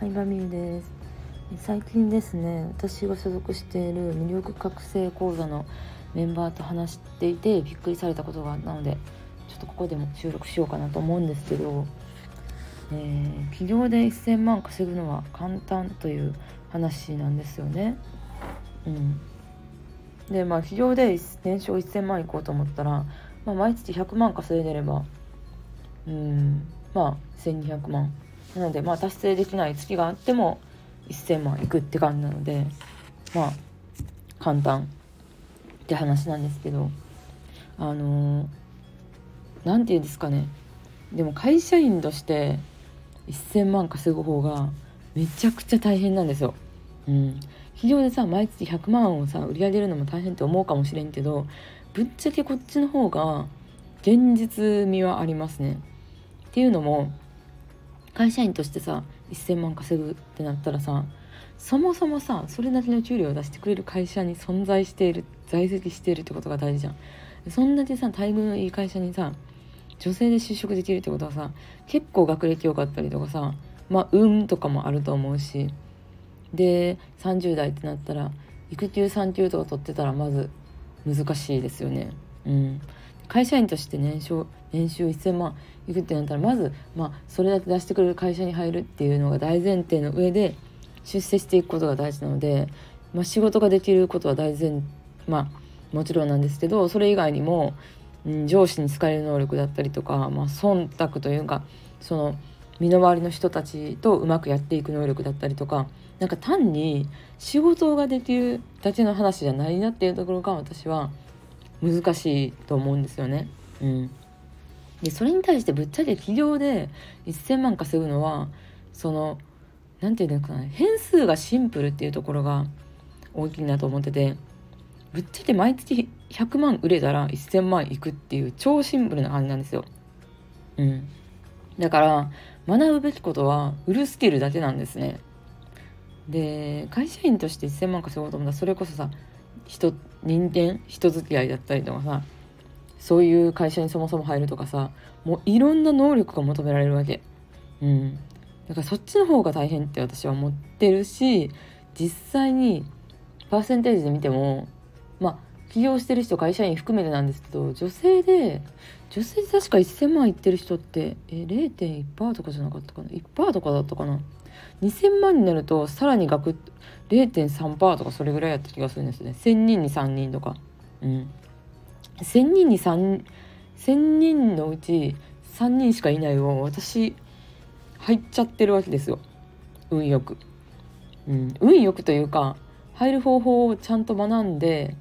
はい。バミーです。最近ですね私が所属している魅力覚醒講座のメンバーと話していてびっくりされたことがあったのでちょっとここでも収録しようかなと思うんですけど、えー、起業で1000万稼ぐのは簡単という話なんですよね。うん、でまあ起業で年商1000万いこうと思ったら、まあ、毎月100万稼いでればうんまあ1200万なのでまあ達成できない月があっても1,000万いくって感じなのでまあ簡単って話なんですけどあの何、て言うんですかねでも会社員として1,000万稼ぐ方がめちゃくちゃ大変なんですよ。うん、企業でさ毎月100万をさ売り上げるのも大変って思うかもしれんけどぶっちゃけこっちの方が現実味はありますね。っていうのも会社員としてさ1,000万稼ぐってなったらさそもそもさそれなりの給料を出してくれる会社に存在している在籍しているってことが大事じゃん。そんだけさ待遇のいい会社にさ女性で就職できるってことはさ結構学歴良かったりとかさまあ運とかもあると思うしで30代ってなったら育休産休とか取ってたらまず難しいですよね。うん、会社員として年年収1,000万いくってなったらまず、まあ、それだけ出してくれる会社に入るっていうのが大前提の上で出世していくことが大事なので、まあ、仕事ができることは大前まあもちろんなんですけどそれ以外にも、うん、上司に好かれる能力だったりとか、まあ、忖度というかその身の回りの人たちとうまくやっていく能力だったりとかなんか単に仕事ができるだけの話じゃないなっていうところが私は難しいと思うんですよね。うん、でそれに対してぶっちゃけ企業で1,000万稼ぐのはその何て言うんですかね変数がシンプルっていうところが大きいなと思っててぶっちゃけ毎月100万売れたら1,000万いくっていう超シンプルな感じなんですよ。うん、だから学ぶべきことは売るスキルだけなんですね。で会社員として1,000万稼ごうと思ったらそれこそさ人人間人付き合いだったりとかさそういう会社にそもそも入るとかさもういろんな能力が求められるわけ。うん。だからそっちの方が大変って私は思ってるし実際にパーセンテージで見てもまあ起業してる人会社員含めてなんですけど女性で女性で確か1,000万いってる人ってえ0.1%とかじゃなかったかな？1%とかだったかな？2000万になるとさらに額0.3%とかそれぐらいやった気がするんですね。1000人に3人とか。うん。1000人に3,000人のうち3人しかいないを私入っちゃってるわけですよ。運よく、うん、運よくというか入る方法をちゃんと学んで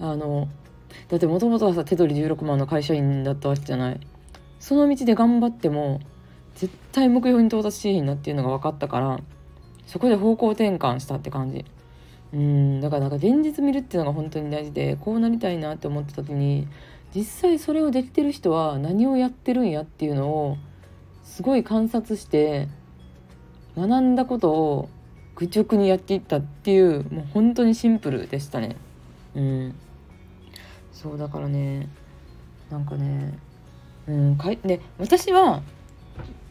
あのだってもともとはさ手取り16万の会社員だったわけじゃない。その道で頑張っても絶対目標に到達しへんなっていうのが分かったからそこで方向転換したって感じ。うんだからなんか現実見るっていうのが本当に大事でこうなりたいなって思った時に実際それをできてる人は何をやってるんやっていうのをすごい観察して学んだことを愚直にやっていったっていうもう本当にシンプルでしたねうんそうだからねなんかねうんかいで私は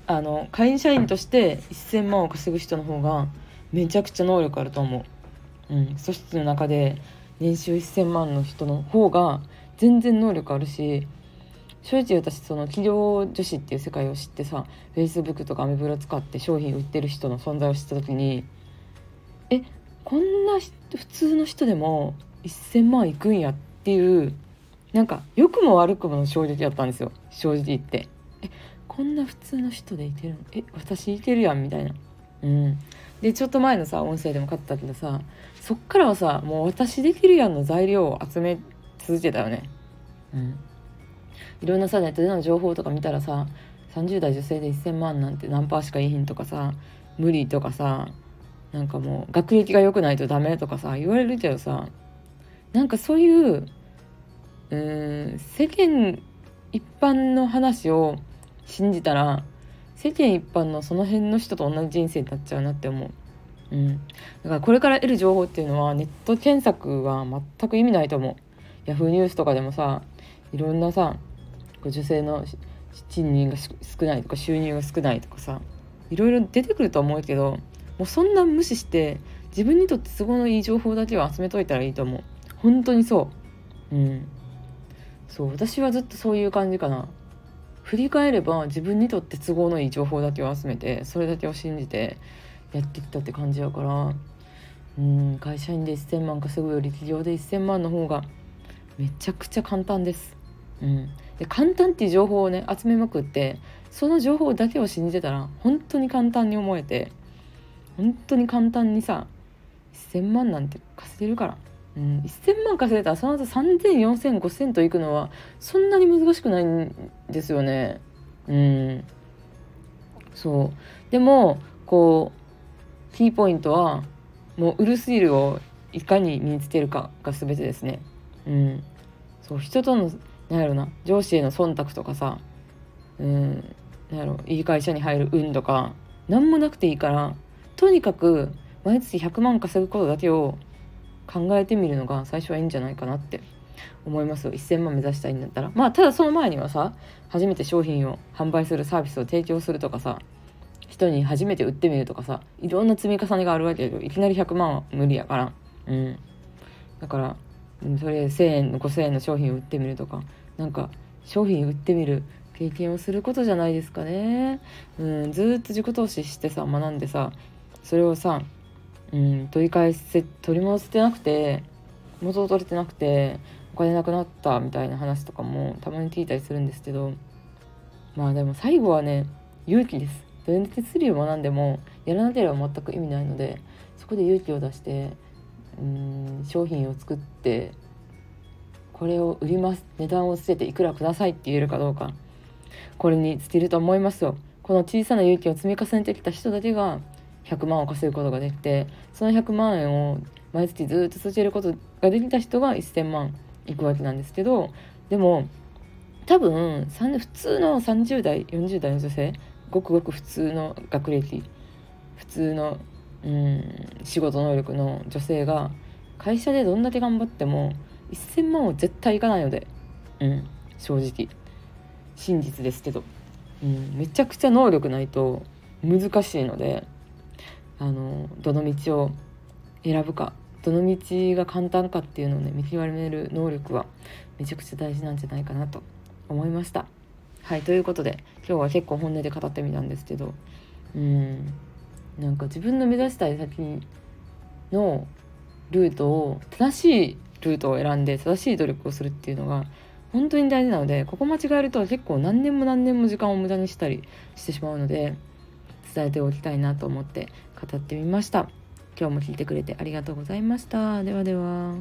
あの会社員として1,000万を稼ぐ人の方がめちゃくちゃ能力あると思う。うん、組織の中で年収1,000万の人の方が全然能力あるし正直私その企業女子っていう世界を知ってさ Facebook とかアメブロ使って商品売ってる人の存在を知った時にえこんな普通の人でも1,000万いくんやっていうなんか良くも悪くもの衝撃だったんですよ正直言って。えこんな普通の人でいてるの？え私いてるやんみたいな。うん。でちょっと前のさ音声でも買ったけどさそっからはさもう私できるやんの材料を集め続けたよね。うん。いろんなさネットでの情報とか見たらさ30代女性で1,000万なんて何パーしかいいひんとかさ無理とかさなんかもう学歴が良くないとダメとかさ言われるけどさなんかそういううん世間一般の話を信じたら世間一般のその辺の人と同じ人生になっちゃうなって思う。うん、だからこれから得る情報っていうのはネット検索は全く意味ないと思う。ヤフーニュースとかでもさいろんなさ女性の賃金が少ないとか収入が少ないとかさいろいろ出てくると思うけどもうそんな無視して自分にとって都合のいい情報だけを集めといたらいいと思う。本当にそう。うん。そう私はずっとそういう感じかな。振り返れば自分にとって都合のいい情報だけを集めてそれだけを信じてやってきたって感じやからうん会社員で1,000万稼ぐより企業で1,000万の方がめちゃくちゃ簡単です。うん、で簡単っていう情報をね集めまくってその情報だけを信じてたら本当に簡単に思えて本当に簡単にさ1,000万なんて稼げるから、うん、1,000万稼げたらその後3,0004,0005,000といくのはそんなに難しくないんですよね。うん、そう。でもこうキーポイントはもうウルスイルをいかに身につけるかが全てですね。うん、そう人とのなんやろな上司への忖度とかさうん。なんやろいい会社に入る運とか何もなくていいからとにかく毎月100万稼ぐことだけを考えてみるのが最初はいいんじゃないかなって思います1000万目指したいんだったら。まあただその前にはさ初めて商品を販売するサービスを提供するとかさ人に初めて売ってみるとかさいろんな積み重ねがあるわけだけどいきなり100万は無理やから。うん。だからそれ1,000円の5,000円の商品を売ってみるとか。なんか商品売ってみる経験をすることじゃないですかね。うん、ずっと自己投資してさ学んでさそれをさ、うん、取り返せ取り戻せてなくて元を取れてなくてお金なくなったみたいな話とかもたまに聞いたりするんですけどまあでも最後はね勇気です。どれだけスリを学んでもやらなければ全く意味ないのでそこで勇気を出してうん商品を作ってこれを売ります値段をつけていくらくださいって言えるかどうかこれに尽きると思いますよこの小さな勇気を積み重ねてきた人だけが100万を稼ぐことができてその100万円を毎月ずっと続けることができた人が1000万いくわけなんですけどでも多分普通の30代40代の女性ごくごく普通の学歴普通のうん仕事能力の女性が会社でどんだけ頑張っても1000万は絶対いかないのでうん正直真実ですけど、うん、めちゃくちゃ能力ないと難しいのであのどの道を選ぶかどの道が簡単かっていうのをね見極める能力はめちゃくちゃ大事なんじゃないかなと思いました。はいということで今日は結構本音で語ってみたんですけどうんなんか自分の目指したい先のルートを正しいルートを選んで正しい努力をするっていうのが本当に大事なのでここ間違えると結構何年も何年も時間を無駄にしたりしてしまうので伝えておきたいなと思って語ってみました。今日も聞いてくれてありがとうございました。ではでは。